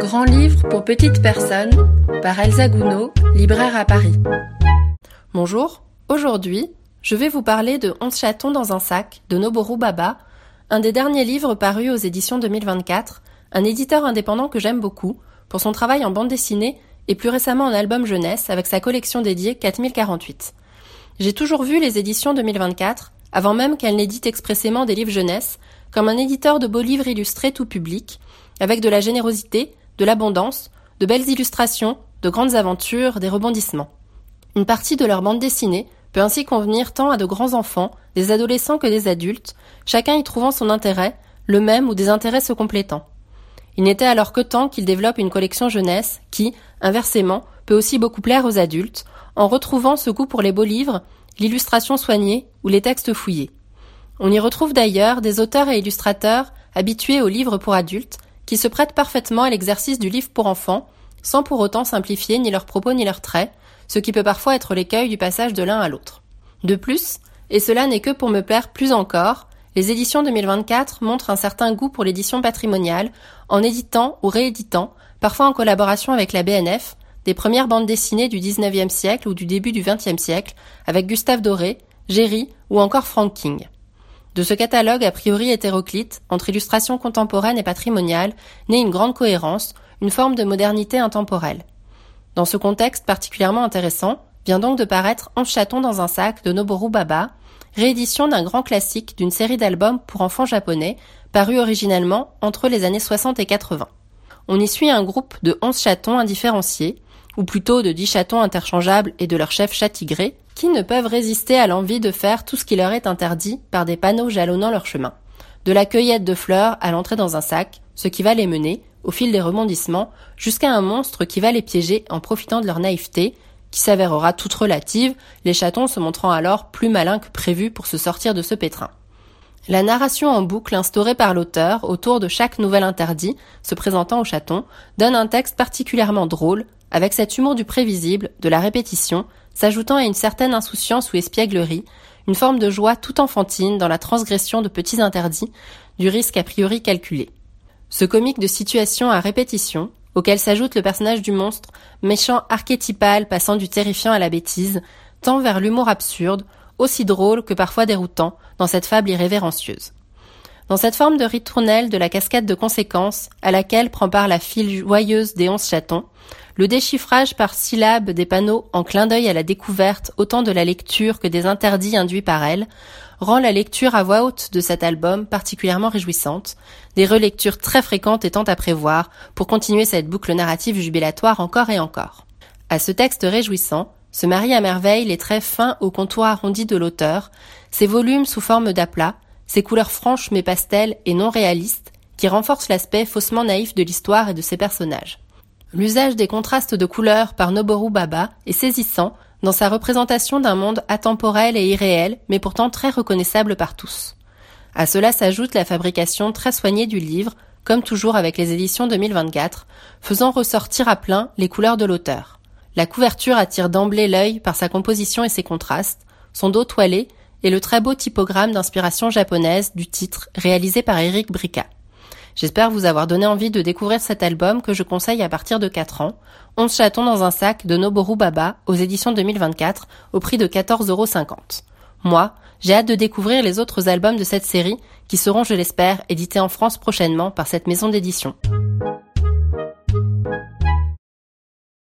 Grand livre pour petites personnes par Elsa Gounod, libraire à Paris. Bonjour, aujourd'hui, je vais vous parler de Onze chatons dans un sac de Noboru Baba, un des derniers livres parus aux éditions 2024, un éditeur indépendant que j'aime beaucoup pour son travail en bande dessinée et plus récemment en album jeunesse avec sa collection dédiée 4048. J'ai toujours vu les éditions 2024, avant même qu'elles n'éditent expressément des livres jeunesse, comme un éditeur de beaux livres illustrés tout public, avec de la générosité, de l'abondance, de belles illustrations, de grandes aventures, des rebondissements. Une partie de leur bande dessinée peut ainsi convenir tant à de grands enfants, des adolescents que des adultes, chacun y trouvant son intérêt, le même ou des intérêts se complétant. Il n'était alors que temps qu'ils développent une collection jeunesse qui, inversement, peut aussi beaucoup plaire aux adultes, en retrouvant ce goût pour les beaux livres, l'illustration soignée ou les textes fouillés. On y retrouve d'ailleurs des auteurs et illustrateurs habitués aux livres pour adultes, qui se prêtent parfaitement à l'exercice du livre pour enfants, sans pour autant simplifier ni leurs propos ni leurs traits, ce qui peut parfois être l'écueil du passage de l'un à l'autre. De plus, et cela n'est que pour me plaire plus encore, les éditions 2024 montrent un certain goût pour l'édition patrimoniale, en éditant ou rééditant, parfois en collaboration avec la BNF, des premières bandes dessinées du XIXe siècle ou du début du XXe siècle, avec Gustave Doré, Géry ou encore Frank King. De ce catalogue a priori hétéroclite, entre illustration contemporaine et patrimoniale, naît une grande cohérence, une forme de modernité intemporelle. Dans ce contexte particulièrement intéressant, vient donc de paraître En chaton dans un sac de Noboru Baba, réédition d'un grand classique d'une série d'albums pour enfants japonais, paru originellement entre les années 60 et 80. On y suit un groupe de 11 chatons indifférenciés, ou plutôt de 10 chatons interchangeables et de leur chef chat tigré, ne peuvent résister à l'envie de faire tout ce qui leur est interdit par des panneaux jalonnant leur chemin. De la cueillette de fleurs à l'entrée dans un sac, ce qui va les mener, au fil des rebondissements, jusqu'à un monstre qui va les piéger en profitant de leur naïveté, qui s'avérera toute relative, les chatons se montrant alors plus malins que prévu pour se sortir de ce pétrin. La narration en boucle instaurée par l'auteur autour de chaque nouvel interdit se présentant aux chatons donne un texte particulièrement drôle, avec cet humour du prévisible, de la répétition, s'ajoutant à une certaine insouciance ou espièglerie, une forme de joie tout enfantine dans la transgression de petits interdits, du risque a priori calculé. Ce comique de situation à répétition, auquel s'ajoute le personnage du monstre, méchant archétypal passant du terrifiant à la bêtise, tend vers l'humour absurde, aussi drôle que parfois déroutant, dans cette fable irrévérencieuse. Dans cette forme de ritournelle de la cascade de conséquences, à laquelle prend part la file joyeuse des onze chatons, le déchiffrage par syllabes des panneaux en clin d'œil à la découverte autant de la lecture que des interdits induits par elle, rend la lecture à voix haute de cet album particulièrement réjouissante, des relectures très fréquentes étant à prévoir pour continuer cette boucle narrative jubilatoire encore et encore. À ce texte réjouissant, se marient à merveille les traits fins au contour arrondi de l'auteur, ses volumes sous forme d'aplat, ses couleurs franches mais pastelles et non réalistes, qui renforcent l'aspect faussement naïf de l'histoire et de ses personnages. L'usage des contrastes de couleurs par Noboru Baba est saisissant dans sa représentation d'un monde atemporel et irréel, mais pourtant très reconnaissable par tous. À cela s'ajoute la fabrication très soignée du livre, comme toujours avec les éditions 2024, faisant ressortir à plein les couleurs de l'auteur. La couverture attire d'emblée l'œil par sa composition et ses contrastes, son dos toilé et le très beau typogramme d'inspiration japonaise du titre réalisé par Eric Brica. J'espère vous avoir donné envie de découvrir cet album que je conseille à partir de 4 ans. 11 chatons dans un sac de Noboru Baba aux éditions 2024 au prix de 14,50€. Moi, j'ai hâte de découvrir les autres albums de cette série qui seront, je l'espère, édités en France prochainement par cette maison d'édition.